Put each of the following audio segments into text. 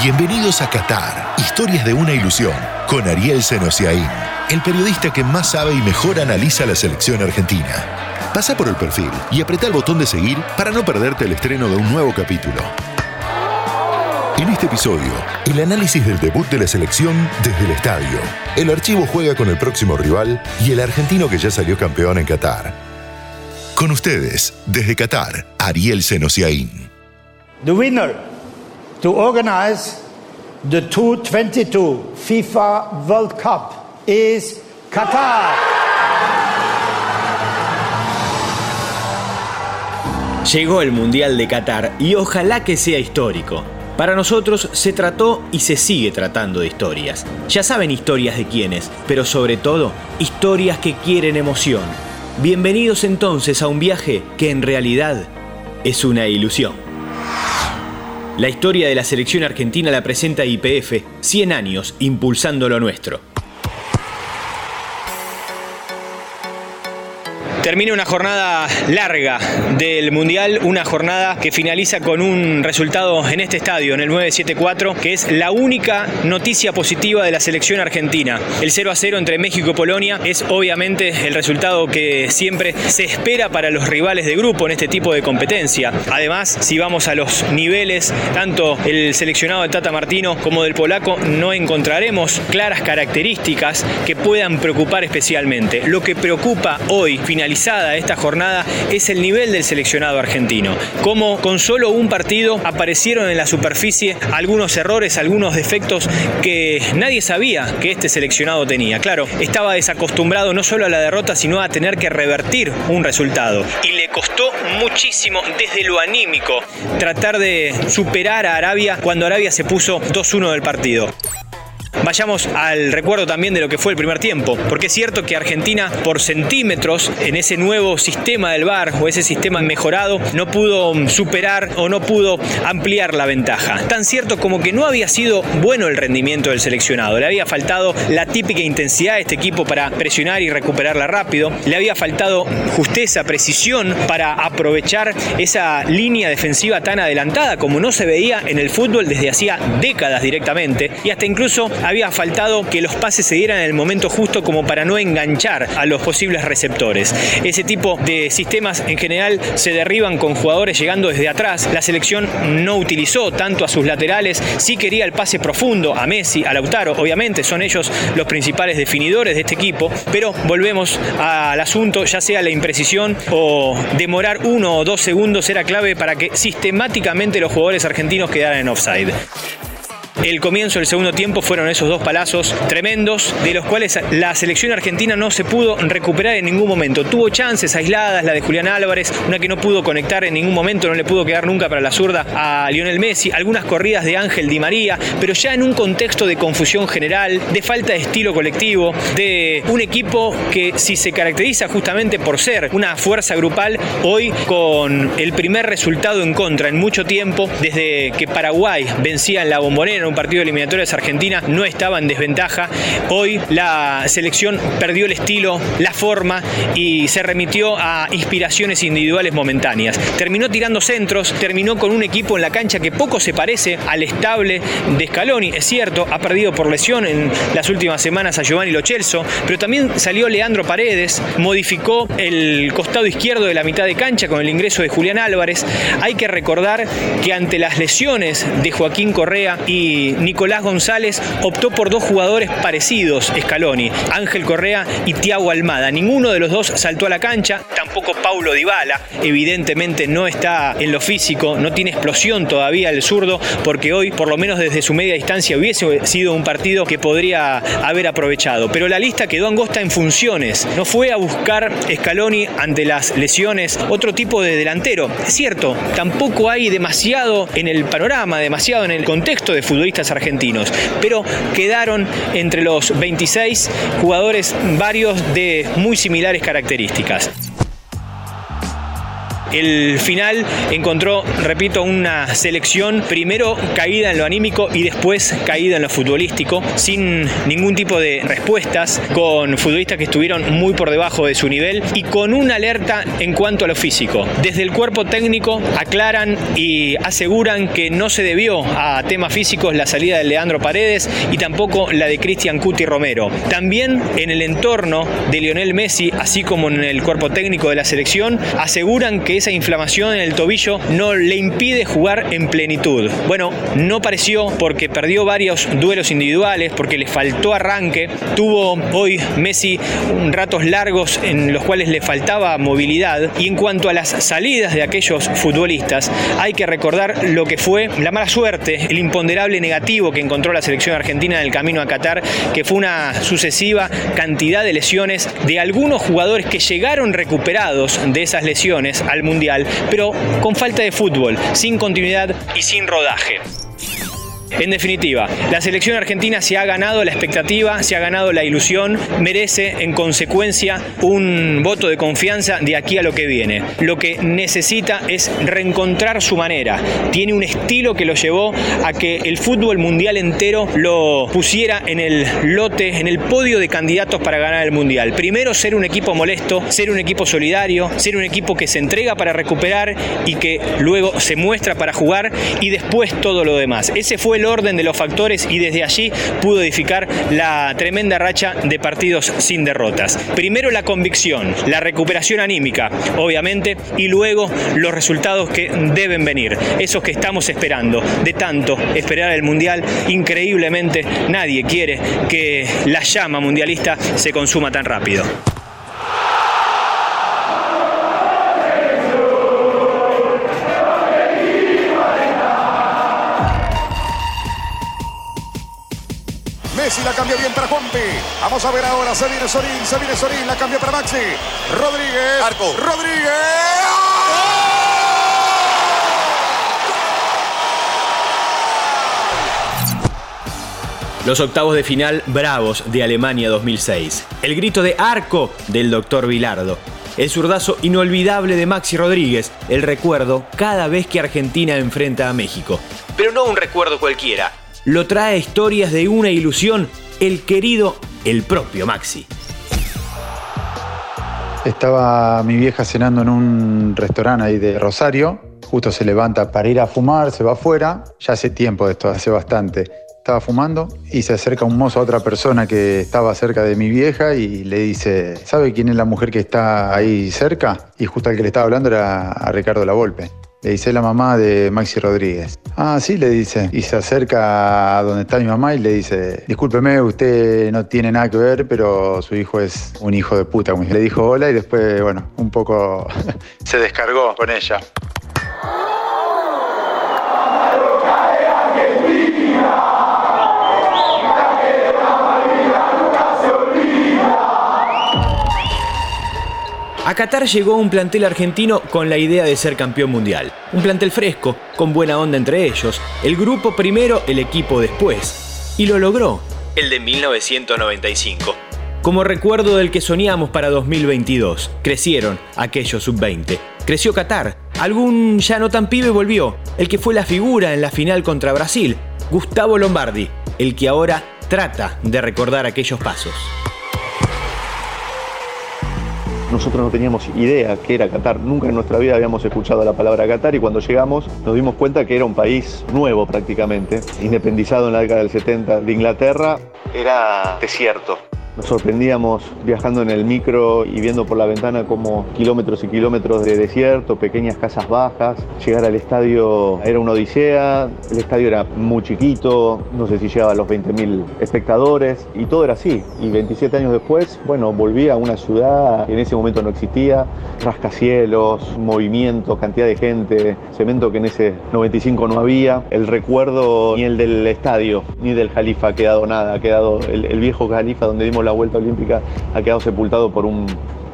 Bienvenidos a Qatar, historias de una ilusión, con Ariel Senosiaín, el periodista que más sabe y mejor analiza la selección argentina. Pasa por el perfil y apreta el botón de seguir para no perderte el estreno de un nuevo capítulo. En este episodio, el análisis del debut de la selección desde el estadio. El archivo juega con el próximo rival y el argentino que ya salió campeón en Qatar. Con ustedes, desde Qatar, Ariel Senosiaín. The winner to organize the 2022 FIFA World Cup is Qatar. Llegó el Mundial de Qatar y ojalá que sea histórico. Para nosotros se trató y se sigue tratando de historias. Ya saben historias de quiénes, pero sobre todo historias que quieren emoción. Bienvenidos entonces a un viaje que en realidad es una ilusión. La historia de la selección argentina la presenta IPF, 100 años impulsando lo nuestro. Termina una jornada larga del Mundial, una jornada que finaliza con un resultado en este estadio, en el 974, que es la única noticia positiva de la selección argentina. El 0 a 0 entre México y Polonia es obviamente el resultado que siempre se espera para los rivales de grupo en este tipo de competencia. Además, si vamos a los niveles, tanto el seleccionado de Tata Martino como del polaco, no encontraremos claras características que puedan preocupar especialmente. Lo que preocupa hoy, finalizando esta jornada es el nivel del seleccionado argentino. Como con solo un partido aparecieron en la superficie algunos errores, algunos defectos que nadie sabía que este seleccionado tenía. Claro, estaba desacostumbrado no solo a la derrota, sino a tener que revertir un resultado. Y le costó muchísimo desde lo anímico tratar de superar a Arabia cuando Arabia se puso 2-1 del partido. Vayamos al recuerdo también de lo que fue el primer tiempo, porque es cierto que Argentina por centímetros en ese nuevo sistema del VAR o ese sistema mejorado no pudo superar o no pudo ampliar la ventaja. Tan cierto como que no había sido bueno el rendimiento del seleccionado, le había faltado la típica intensidad de este equipo para presionar y recuperarla rápido, le había faltado justeza, precisión para aprovechar esa línea defensiva tan adelantada como no se veía en el fútbol desde hacía décadas directamente. Y hasta incluso había faltado que los pases se dieran en el momento justo como para no enganchar a los posibles receptores. Ese tipo de sistemas en general se derriban con jugadores llegando desde atrás. La selección no utilizó tanto a sus laterales, sí quería el pase profundo a Messi, a Lautaro, obviamente son ellos los principales definidores de este equipo, pero volvemos al asunto, ya sea la imprecisión o demorar uno o dos segundos era clave para que sistemáticamente los jugadores argentinos quedaran en offside. El comienzo del segundo tiempo fueron esos dos palazos tremendos, de los cuales la selección argentina no se pudo recuperar en ningún momento. Tuvo chances aisladas, la de Julián Álvarez, una que no pudo conectar en ningún momento, no le pudo quedar nunca para la zurda a Lionel Messi, algunas corridas de Ángel Di María, pero ya en un contexto de confusión general, de falta de estilo colectivo, de un equipo que si se caracteriza justamente por ser una fuerza grupal, hoy con el primer resultado en contra en mucho tiempo, desde que Paraguay vencía en la bombonera un partido de Argentina no estaba en desventaja. Hoy la selección perdió el estilo, la forma y se remitió a inspiraciones individuales momentáneas. Terminó tirando centros, terminó con un equipo en la cancha que poco se parece al estable de Scaloni. Es cierto, ha perdido por lesión en las últimas semanas a Giovanni Lochelso, pero también salió Leandro Paredes, modificó el costado izquierdo de la mitad de cancha con el ingreso de Julián Álvarez. Hay que recordar que ante las lesiones de Joaquín Correa y Nicolás González optó por dos jugadores parecidos, Scaloni, Ángel Correa y Tiago Almada. Ninguno de los dos saltó a la cancha, tampoco Paulo Dybala, evidentemente no está en lo físico, no tiene explosión todavía el zurdo, porque hoy, por lo menos desde su media distancia, hubiese sido un partido que podría haber aprovechado. Pero la lista quedó angosta en funciones. No fue a buscar Scaloni ante las lesiones otro tipo de delantero. Es cierto, tampoco hay demasiado en el panorama, demasiado en el contexto de fútbol argentinos, pero quedaron entre los 26 jugadores varios de muy similares características. El final encontró, repito, una selección primero caída en lo anímico y después caída en lo futbolístico, sin ningún tipo de respuestas, con futbolistas que estuvieron muy por debajo de su nivel y con una alerta en cuanto a lo físico. Desde el cuerpo técnico aclaran y aseguran que no se debió a temas físicos la salida de Leandro Paredes y tampoco la de Cristian Cuti Romero. También en el entorno de Lionel Messi, así como en el cuerpo técnico de la selección, aseguran que esa inflamación en el tobillo no le impide jugar en plenitud. Bueno, no pareció porque perdió varios duelos individuales, porque le faltó arranque. Tuvo hoy Messi ratos largos en los cuales le faltaba movilidad. Y en cuanto a las salidas de aquellos futbolistas, hay que recordar lo que fue la mala suerte, el imponderable negativo que encontró la selección argentina en el camino a Qatar, que fue una sucesiva cantidad de lesiones de algunos jugadores que llegaron recuperados de esas lesiones al Mundial, pero con falta de fútbol, sin continuidad y sin rodaje. En definitiva, la selección argentina se ha ganado la expectativa, se ha ganado la ilusión, merece en consecuencia un voto de confianza de aquí a lo que viene. Lo que necesita es reencontrar su manera. Tiene un estilo que lo llevó a que el fútbol mundial entero lo pusiera en el lote, en el podio de candidatos para ganar el mundial. Primero ser un equipo molesto, ser un equipo solidario, ser un equipo que se entrega para recuperar y que luego se muestra para jugar y después todo lo demás. Ese fue el orden de los factores y desde allí pudo edificar la tremenda racha de partidos sin derrotas. Primero la convicción, la recuperación anímica, obviamente, y luego los resultados que deben venir, esos que estamos esperando. De tanto esperar el Mundial, increíblemente nadie quiere que la llama mundialista se consuma tan rápido. Messi la cambia bien para Juanpi. Vamos a ver ahora. Se viene Sorín, se viene Sorín. La cambia para Maxi. Rodríguez. Arco. Rodríguez. Los octavos de final bravos de Alemania 2006. El grito de arco del doctor Vilardo. El zurdazo inolvidable de Maxi Rodríguez. El recuerdo cada vez que Argentina enfrenta a México. Pero no un recuerdo cualquiera. Lo trae historias de una ilusión. El querido, el propio Maxi. Estaba mi vieja cenando en un restaurante ahí de Rosario. Justo se levanta para ir a fumar, se va afuera. Ya hace tiempo de esto, hace bastante. Estaba fumando y se acerca un mozo a otra persona que estaba cerca de mi vieja y le dice, ¿sabe quién es la mujer que está ahí cerca? Y justo al que le estaba hablando era a Ricardo Lavolpe. Le dice la mamá de Maxi Rodríguez. Ah, sí, le dice. Y se acerca a donde está mi mamá y le dice, discúlpeme, usted no tiene nada que ver, pero su hijo es un hijo de puta. Le dijo hola y después, bueno, un poco se descargó con ella. A Qatar llegó un plantel argentino con la idea de ser campeón mundial. Un plantel fresco, con buena onda entre ellos. El grupo primero, el equipo después. Y lo logró. El de 1995. Como recuerdo del que soñamos para 2022. Crecieron aquellos sub-20. Creció Qatar. Algún ya no tan pibe volvió. El que fue la figura en la final contra Brasil. Gustavo Lombardi. El que ahora trata de recordar aquellos pasos. Nosotros no teníamos idea que era Qatar, nunca en nuestra vida habíamos escuchado la palabra Qatar y cuando llegamos nos dimos cuenta que era un país nuevo prácticamente, independizado en la década del 70 de Inglaterra, era desierto. Nos sorprendíamos viajando en el micro y viendo por la ventana como kilómetros y kilómetros de desierto, pequeñas casas bajas. Llegar al estadio era una odisea, el estadio era muy chiquito, no sé si llegaba a los 20.000 espectadores y todo era así. Y 27 años después, bueno, volví a una ciudad que en ese momento no existía, rascacielos, movimiento, cantidad de gente, cemento que en ese 95 no había. El recuerdo ni el del estadio ni del Jalifa ha quedado nada, ha quedado el, viejo Jalifa donde dimos la vuelta olímpica ha quedado sepultado por un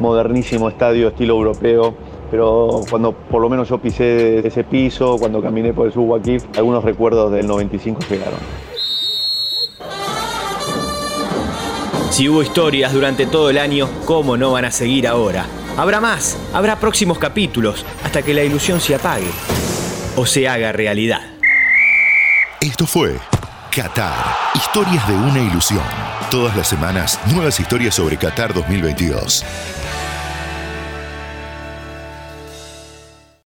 modernísimo estadio estilo europeo. Pero cuando por lo menos yo pisé ese piso, cuando caminé por el Subwakif, algunos recuerdos del 95 llegaron. Si hubo historias durante todo el año, ¿cómo no van a seguir ahora? Habrá más, habrá próximos capítulos, hasta que la ilusión se apague o se haga realidad. Esto fue Qatar, historias de una ilusión. Todas las semanas, nuevas historias sobre Qatar 2022.